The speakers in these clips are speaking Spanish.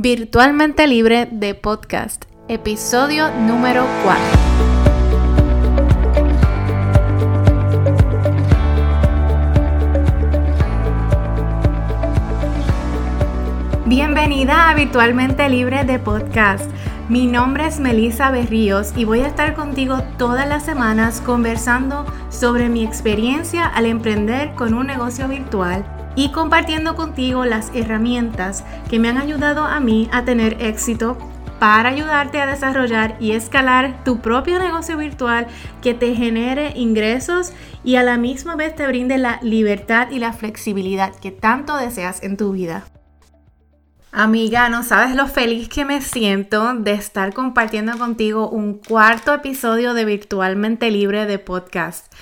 Virtualmente Libre de Podcast, episodio número 4. Bienvenida a Virtualmente Libre de Podcast. Mi nombre es Melissa Berríos y voy a estar contigo todas las semanas conversando sobre mi experiencia al emprender con un negocio virtual y compartiendo contigo las herramientas que me han ayudado a mí a tener éxito para ayudarte a desarrollar y escalar tu propio negocio virtual que te genere ingresos y a la misma vez te brinde la libertad y la flexibilidad que tanto deseas en tu vida. Amiga, no sabes lo feliz que me siento de estar compartiendo contigo un cuarto episodio de Virtualmente Libre de Podcast.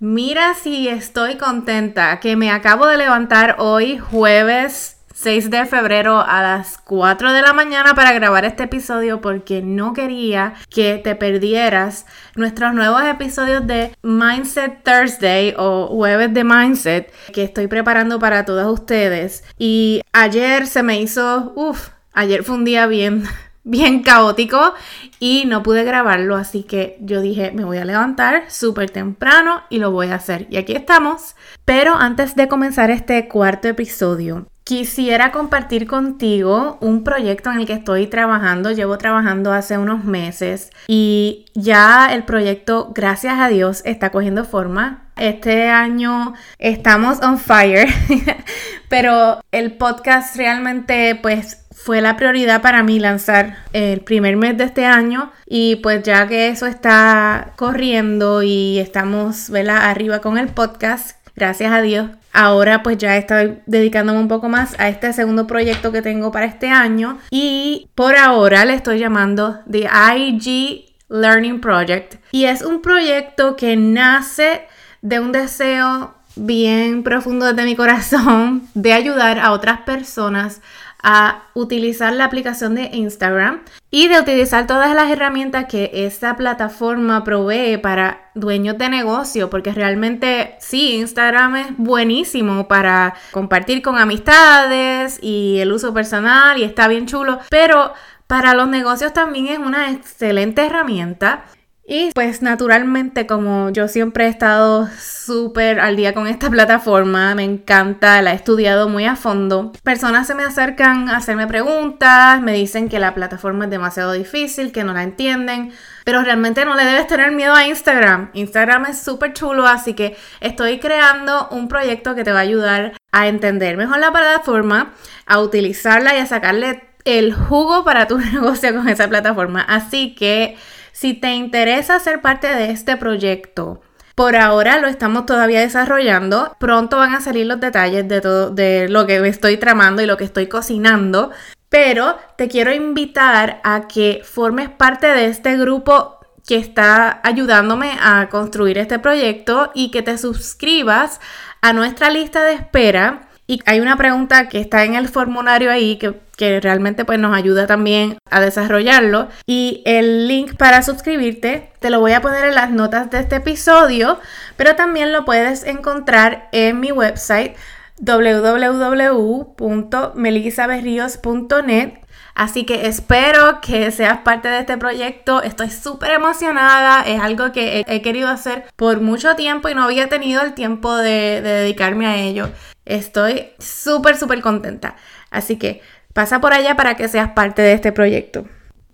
Mira si estoy contenta que me acabo de levantar hoy jueves 6 de febrero a las 4 de la mañana para grabar este episodio porque no quería que te perdieras nuestros nuevos episodios de Mindset Thursday o jueves de Mindset que estoy preparando para todos ustedes. Y ayer se me hizo, uff, ayer fue un día bien bien caótico y no pude grabarlo, así que yo dije, me voy a levantar súper temprano y lo voy a hacer. Y aquí estamos. Pero antes de comenzar este cuarto episodio, quisiera compartir contigo un proyecto en el que estoy trabajando. Llevo trabajando hace unos meses y ya el proyecto, gracias a Dios, está cogiendo forma. Este año estamos on fire, pero el podcast realmente pues fue la prioridad para mí lanzar el primer mes de este año y pues ya que eso está corriendo y estamos arriba con el podcast, gracias a Dios, ahora pues ya estoy dedicándome un poco más a este segundo proyecto que tengo para este año y por ahora le estoy llamando The IG Learning Project. Y es un proyecto que nace de un deseo bien profundo desde mi corazón de ayudar a otras personas a utilizar la aplicación de Instagram y de utilizar todas las herramientas que esta plataforma provee para dueños de negocio, porque realmente sí, Instagram es buenísimo para compartir con amistades y el uso personal y está bien chulo, pero para los negocios también es una excelente herramienta y pues naturalmente como yo siempre he estado súper al día con esta plataforma, me encanta, la he estudiado muy a fondo. Personas se me acercan a hacerme preguntas, me dicen que la plataforma es demasiado difícil, que no la entienden, pero realmente no le debes tener miedo a Instagram. Instagram es súper chulo, así que estoy creando un proyecto que te va a ayudar a entender mejor la plataforma, a utilizarla y a sacarle el jugo para tu negocio con esa plataforma. Así que si te interesa ser parte de este proyecto, por ahora lo estamos todavía desarrollando. Pronto van a salir los detalles de todo de lo que estoy tramando y lo que estoy cocinando. Pero te quiero invitar a que formes parte de este grupo que está ayudándome a construir este proyecto y que te suscribas a nuestra lista de espera y hay una pregunta que está en el formulario ahí que, realmente pues nos ayuda también a desarrollarlo. Y el link para suscribirte te lo voy a poner en las notas de este episodio, pero también lo puedes encontrar en mi website www.melisaberrios.net Así que espero que seas parte de este proyecto. Estoy súper emocionada. Es algo que he, querido hacer por mucho tiempo y no había tenido el tiempo de, de dedicarme a ello. Estoy súper, súper contenta. Así que pasa por allá para que seas parte de este proyecto.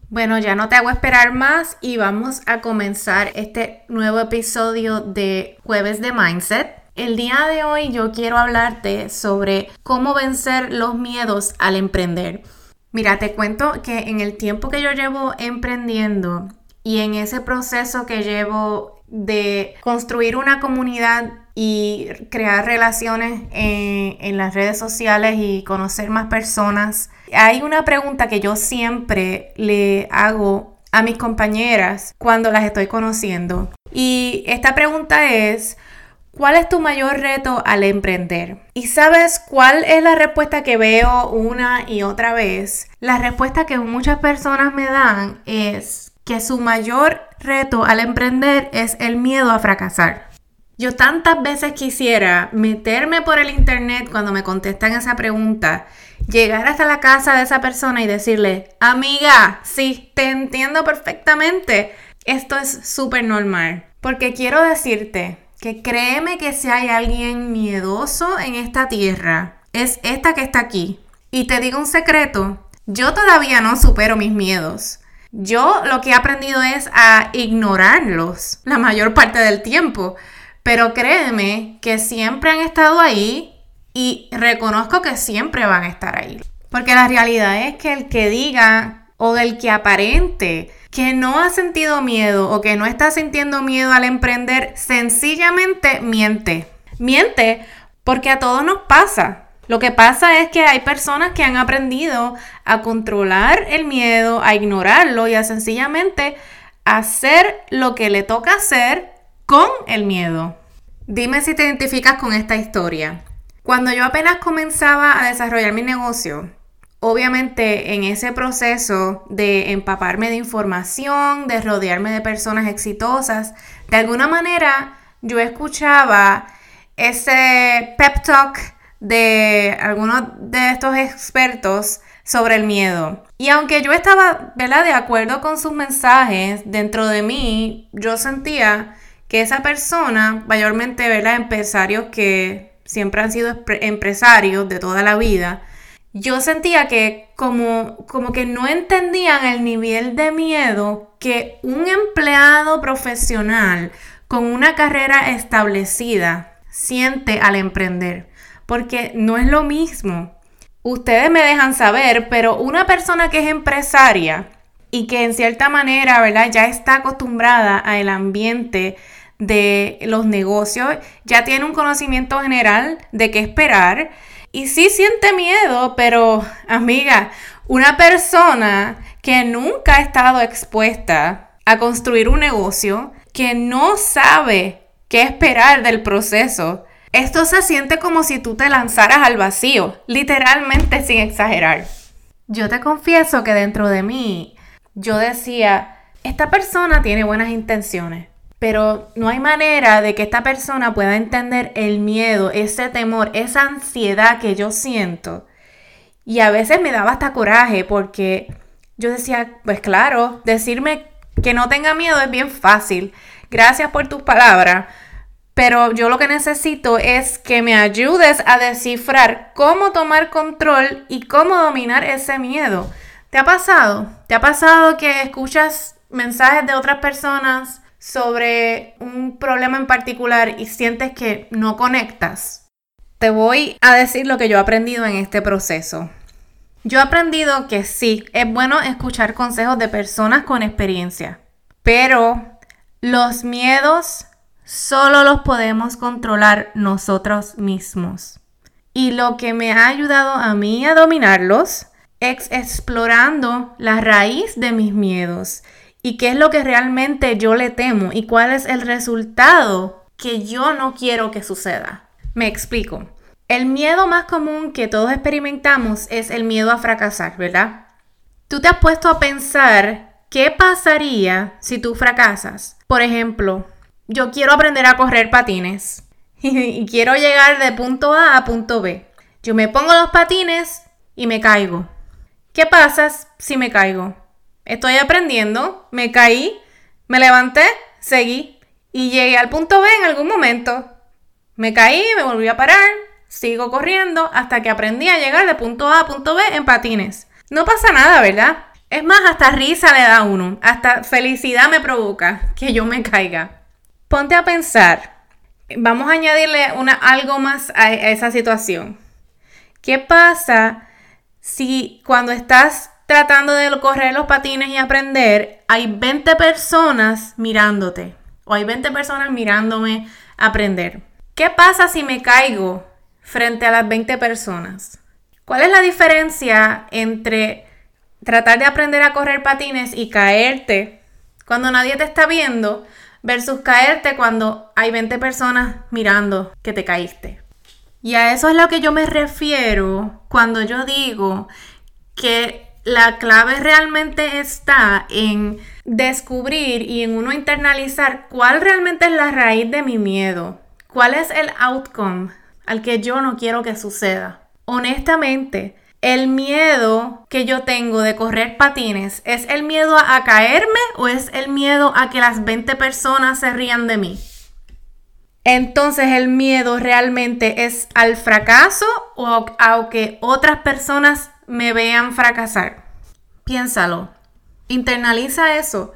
Bueno, ya no te hago esperar más y vamos a comenzar este nuevo episodio de Jueves de Mindset. El día de hoy yo quiero hablarte sobre cómo vencer los miedos al emprender. Mira, te cuento que en el tiempo que yo llevo emprendiendo y en ese proceso que llevo de construir una comunidad y crear relaciones en, las redes sociales y conocer más personas, hay una pregunta que yo siempre le hago a mis compañeras cuando las estoy conociendo. Y esta pregunta es, ¿Cuál es tu mayor reto al emprender? ¿Y sabes cuál es la respuesta que veo una y otra vez? La respuesta que muchas personas me dan es que su mayor reto al emprender es el miedo a fracasar. Yo tantas veces quisiera meterme por el internet cuando me contestan esa pregunta llegar hasta la casa de esa persona y decirle, amiga, sí, te entiendo perfectamente. Esto es súper normal. Porque quiero decirte que créeme que si hay alguien miedoso en esta tierra, es esta que está aquí. Y te digo un secreto, yo todavía no supero mis miedos. Yo lo que he aprendido es a ignorarlos la mayor parte del tiempo. Pero créeme que siempre han estado ahí y reconozco que siempre van a estar ahí. Porque la realidad es que el que diga o del que aparente que no ha sentido miedo o que no está sintiendo miedo al emprender, sencillamente miente. Miente porque a todos nos pasa. Lo que pasa es que hay personas que han aprendido a controlar el miedo, a ignorarlo y a sencillamente hacer lo que le toca hacer con el miedo. Dime si te identificas con esta historia. Cuando yo apenas comenzaba a desarrollar mi negocio, obviamente en ese proceso de empaparme de información, de rodearme de personas exitosas, de alguna manera yo escuchaba ese pep talk de algunos de estos expertos sobre el miedo. Y aunque yo estaba, de acuerdo con sus mensajes, dentro de mí yo sentía que esa persona, mayormente, ¿verdad?, empresarios que siempre han sido empresarios de toda la vida, yo sentía que como, como que no entendían el nivel de miedo que un empleado profesional con una carrera establecida siente al emprender. Porque no es lo mismo. Ustedes me dejan saber, pero una persona que es empresaria y que en cierta manera, ¿verdad? Ya está acostumbrada al ambiente de los negocios, ya tiene un conocimiento general de qué esperar y sí siente miedo, pero amiga, una persona que nunca ha estado expuesta a construir un negocio, que no sabe qué esperar del proceso, esto se siente como si tú te lanzaras al vacío, literalmente sin exagerar. Yo te confieso que dentro de mí yo decía, esta persona tiene buenas intenciones pero no hay manera de que esta persona pueda entender el miedo, ese temor, esa ansiedad que yo siento. Y a veces me daba hasta coraje porque yo decía, pues claro, decirme que no tenga miedo es bien fácil. Gracias por tus palabras. Pero yo lo que necesito es que me ayudes a descifrar cómo tomar control y cómo dominar ese miedo. ¿Te ha pasado? ¿Te ha pasado que escuchas mensajes de otras personas sobre un problema en particular y sientes que no conectas, te voy a decir lo que yo he aprendido en este proceso. Yo he aprendido que sí, es bueno escuchar consejos de personas con experiencia, pero los miedos solo los podemos controlar nosotros mismos. Y lo que me ha ayudado a mí a dominarlos es explorando la raíz de mis miedos y qué es lo que realmente yo le temo y cuál es el resultado que yo no quiero que suceda. Me explico. El miedo más común que todos experimentamos es el miedo a fracasar, ¿verdad? Tú te has puesto a pensar qué pasaría si tú fracasas. Por ejemplo, yo quiero aprender a correr patines y quiero llegar de punto A a punto B. Yo me pongo los patines y me caigo. ¿Qué pasa si me caigo? Estoy aprendiendo, me caí, me levanté, seguí y llegué al punto B en algún momento. Me caí, me volví a parar, sigo corriendo hasta que aprendí a llegar de punto A a punto B en patines. No pasa nada, ¿verdad? Es más, hasta risa le da a uno, hasta felicidad me provoca que yo me caiga. Ponte a pensar, vamos a añadirle una, algo más a esa situación. ¿Qué pasa si cuando estás tratando de correr los patines y aprender, hay 20 personas mirándote o hay 20 personas mirándome aprender. ¿Qué pasa si me caigo frente a las 20 personas? ¿Cuál es la diferencia entre tratar de aprender a correr patines y caerte cuando nadie te está viendo versus caerte cuando hay 20 personas mirando que te caíste? Y a eso es lo que yo me refiero cuando yo digo que la clave realmente está en descubrir y en uno internalizar cuál realmente es la raíz de mi miedo, cuál es el outcome al que yo no quiero que suceda. Honestamente, el miedo que yo tengo de correr patines, ¿es el miedo a caerme o es el miedo a que las 20 personas se rían de mí? Entonces el miedo realmente es al fracaso o a que otras personas me vean fracasar. Piénsalo, internaliza eso,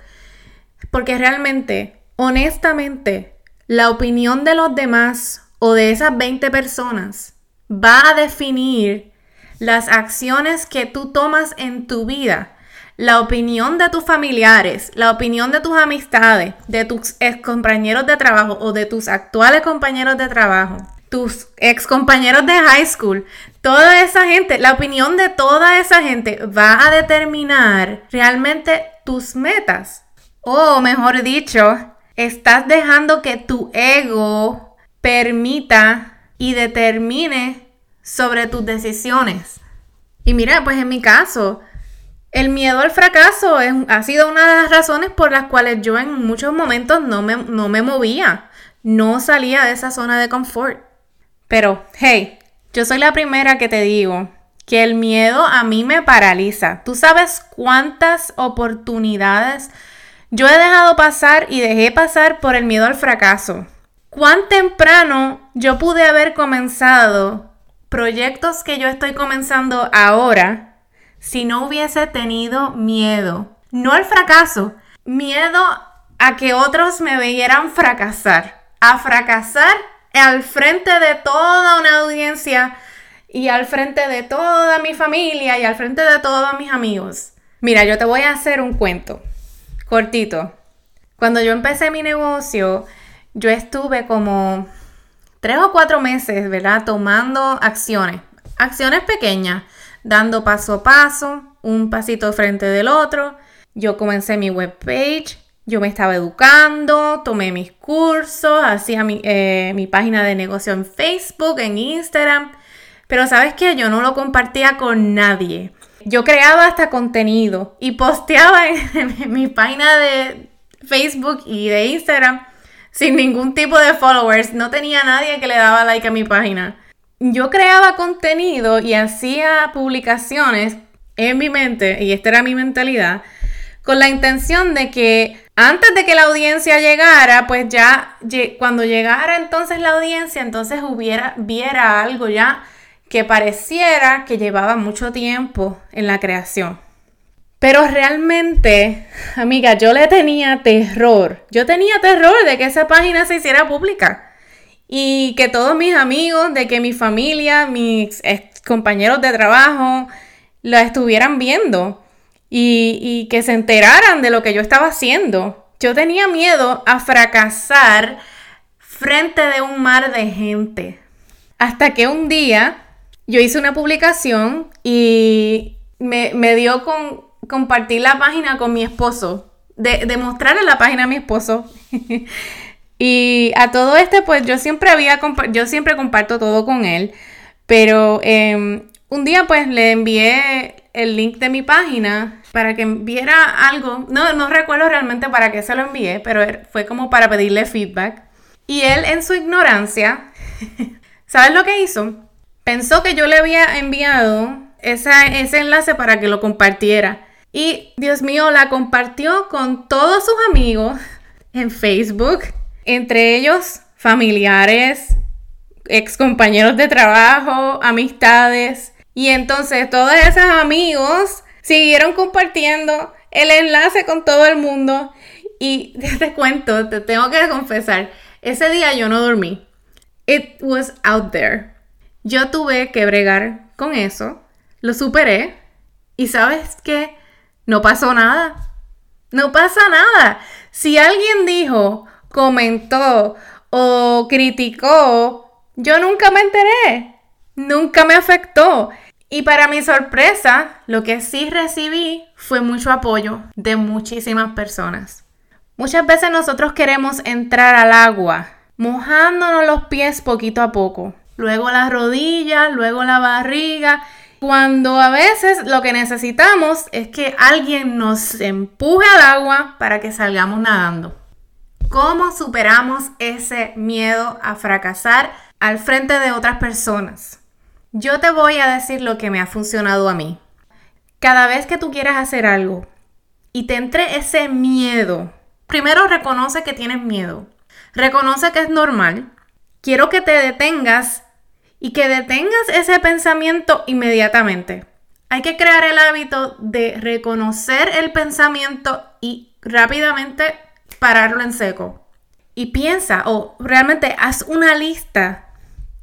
porque realmente, honestamente, la opinión de los demás o de esas 20 personas va a definir las acciones que tú tomas en tu vida, la opinión de tus familiares, la opinión de tus amistades, de tus ex compañeros de trabajo o de tus actuales compañeros de trabajo, tus ex compañeros de high school, toda esa gente, la opinión de toda esa gente va a determinar realmente tus metas. O mejor dicho, estás dejando que tu ego permita y determine sobre tus decisiones. Y mira, pues en mi caso, el miedo al fracaso ha sido una de las razones por las cuales yo en muchos momentos no me, no me movía, no salía de esa zona de confort. Pero, hey, yo soy la primera que te digo que el miedo a mí me paraliza. ¿Tú sabes cuántas oportunidades yo he dejado pasar y dejé pasar por el miedo al fracaso? ¿Cuán temprano yo pude haber comenzado proyectos que yo estoy comenzando ahora si no hubiese tenido miedo? No al fracaso, miedo a que otros me vieran fracasar, a fracasar al frente de toda una audiencia y al frente de toda mi familia y al frente de todos mis amigos. Mira, yo te voy a hacer un cuento cortito. Cuando yo empecé mi negocio, yo estuve como tres o cuatro meses, ¿verdad? Tomando acciones, acciones pequeñas, dando paso a paso, un pasito frente del otro. Yo comencé mi webpage, yo me estaba educando, tomé mis cursos, hacía mi, eh, mi página de negocio en Facebook, en Instagram. Pero sabes qué, yo no lo compartía con nadie. Yo creaba hasta contenido y posteaba en mi página de Facebook y de Instagram sin ningún tipo de followers. No tenía nadie que le daba like a mi página. Yo creaba contenido y hacía publicaciones en mi mente, y esta era mi mentalidad, con la intención de que antes de que la audiencia llegara, pues ya cuando llegara entonces la audiencia, entonces hubiera, viera algo ya que pareciera que llevaba mucho tiempo en la creación. Pero realmente, amiga, yo le tenía terror. Yo tenía terror de que esa página se hiciera pública. Y que todos mis amigos, de que mi familia, mis compañeros de trabajo, la estuvieran viendo. Y, que se enteraran de lo que yo estaba haciendo. Yo tenía miedo a fracasar frente de un mar de gente. Hasta que un día yo hice una publicación y me, dio con compartir la página con mi esposo, de, mostrarle la página a mi esposo. y a todo este, pues yo siempre había, yo siempre comparto todo con él, pero em, un día pues le envié el link de mi página para que viera algo, no, no recuerdo realmente para qué se lo envié, pero fue como para pedirle feedback. Y él en su ignorancia, ¿sabes lo que hizo? Pensó que yo le había enviado ese enlace para que lo compartiera. Y Dios mío, la compartió con todos sus amigos en Facebook, entre ellos familiares, ex compañeros de trabajo, amistades. Y entonces todos esos amigos siguieron compartiendo el enlace con todo el mundo. Y te cuento, te tengo que confesar, ese día yo no dormí. It was out there. Yo tuve que bregar con eso, lo superé. Y sabes qué? No pasó nada. No pasa nada. Si alguien dijo, comentó o criticó, yo nunca me enteré. Nunca me afectó. Y para mi sorpresa, lo que sí recibí fue mucho apoyo de muchísimas personas. Muchas veces nosotros queremos entrar al agua, mojándonos los pies poquito a poco, luego las rodillas, luego la barriga cuando a veces lo que necesitamos es que alguien nos empuje al agua para que salgamos nadando. ¿Cómo superamos ese miedo a fracasar al frente de otras personas? Yo te voy a decir lo que me ha funcionado a mí. Cada vez que tú quieras hacer algo y te entre ese miedo, primero reconoce que tienes miedo. Reconoce que es normal. Quiero que te detengas y que detengas ese pensamiento inmediatamente. Hay que crear el hábito de reconocer el pensamiento y rápidamente pararlo en seco. Y piensa o realmente haz una lista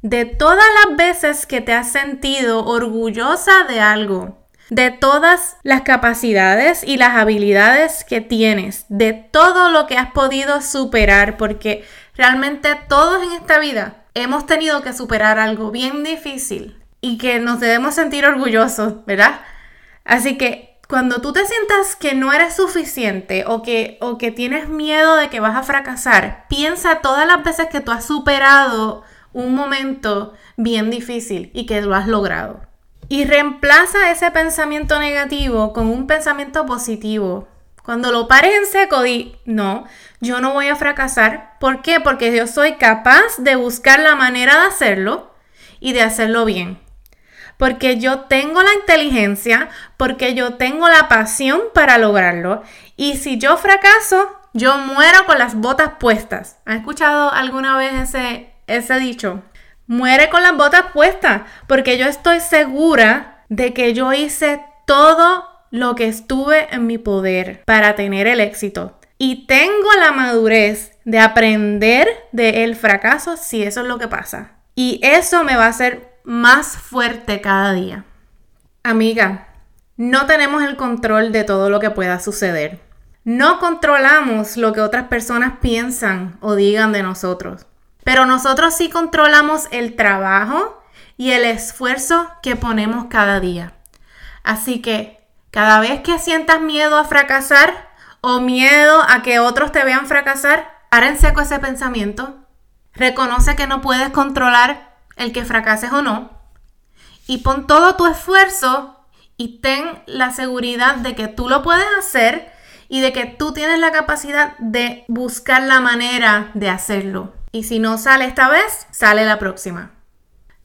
de todas las veces que te has sentido orgullosa de algo, de todas las capacidades y las habilidades que tienes, de todo lo que has podido superar, porque realmente todos en esta vida hemos tenido que superar algo bien difícil y que nos debemos sentir orgullosos, ¿verdad? Así que cuando tú te sientas que no eres suficiente o que, o que tienes miedo de que vas a fracasar, piensa todas las veces que tú has superado un momento bien difícil y que lo has logrado. Y reemplaza ese pensamiento negativo con un pensamiento positivo. Cuando lo pares en seco, di, no, yo no voy a fracasar. ¿Por qué? Porque yo soy capaz de buscar la manera de hacerlo y de hacerlo bien. Porque yo tengo la inteligencia, porque yo tengo la pasión para lograrlo. Y si yo fracaso, yo muero con las botas puestas. ¿Has escuchado alguna vez ese, ese dicho? Muere con las botas puestas, porque yo estoy segura de que yo hice todo lo que estuve en mi poder para tener el éxito. Y tengo la madurez de aprender del fracaso si eso es lo que pasa. Y eso me va a hacer más fuerte cada día. Amiga, no tenemos el control de todo lo que pueda suceder. No controlamos lo que otras personas piensan o digan de nosotros. Pero nosotros sí controlamos el trabajo y el esfuerzo que ponemos cada día. Así que cada vez que sientas miedo a fracasar o miedo a que otros te vean fracasar, para en seco ese pensamiento. Reconoce que no puedes controlar el que fracases o no. Y pon todo tu esfuerzo y ten la seguridad de que tú lo puedes hacer y de que tú tienes la capacidad de buscar la manera de hacerlo. Y si no sale esta vez, sale la próxima.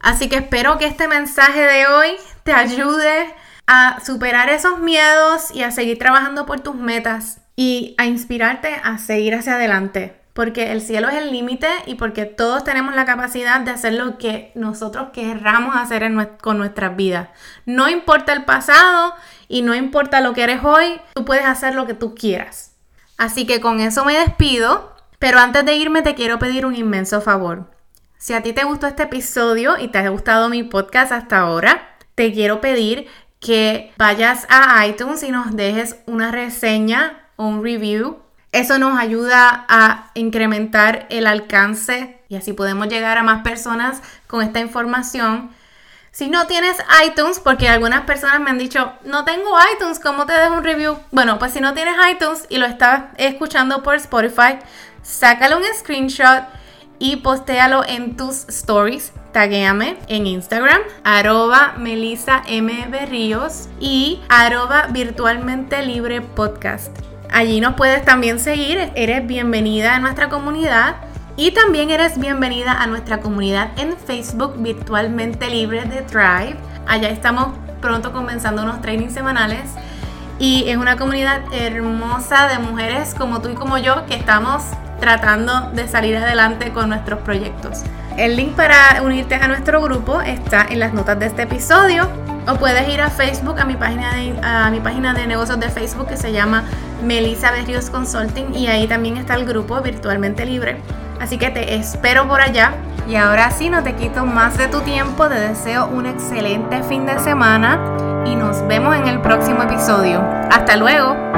Así que espero que este mensaje de hoy te ayude a superar esos miedos y a seguir trabajando por tus metas y a inspirarte a seguir hacia adelante. Porque el cielo es el límite y porque todos tenemos la capacidad de hacer lo que nosotros querramos hacer con nuestras vidas. No importa el pasado y no importa lo que eres hoy, tú puedes hacer lo que tú quieras. Así que con eso me despido, pero antes de irme te quiero pedir un inmenso favor. Si a ti te gustó este episodio y te ha gustado mi podcast hasta ahora, te quiero pedir que vayas a iTunes y nos dejes una reseña o un review. Eso nos ayuda a incrementar el alcance y así podemos llegar a más personas con esta información. Si no tienes iTunes, porque algunas personas me han dicho, no tengo iTunes, ¿cómo te dejo un review? Bueno, pues si no tienes iTunes y lo estás escuchando por Spotify, sácale un screenshot y postéalo en tus stories. Taguéame en Instagram, arroba Melissa M. Berríos y arroba virtualmente libre podcast. Allí nos puedes también seguir, eres bienvenida a nuestra comunidad y también eres bienvenida a nuestra comunidad en Facebook virtualmente libre de Thrive. Allá estamos pronto comenzando unos trainings semanales y es una comunidad hermosa de mujeres como tú y como yo que estamos tratando de salir adelante con nuestros proyectos. El link para unirte a nuestro grupo está en las notas de este episodio o puedes ir a Facebook, a mi página de, a mi página de negocios de Facebook que se llama Melissa Berrios Consulting y ahí también está el grupo virtualmente libre. Así que te espero por allá. Y ahora sí, no te quito más de tu tiempo, te deseo un excelente fin de semana y nos vemos en el próximo episodio. Hasta luego.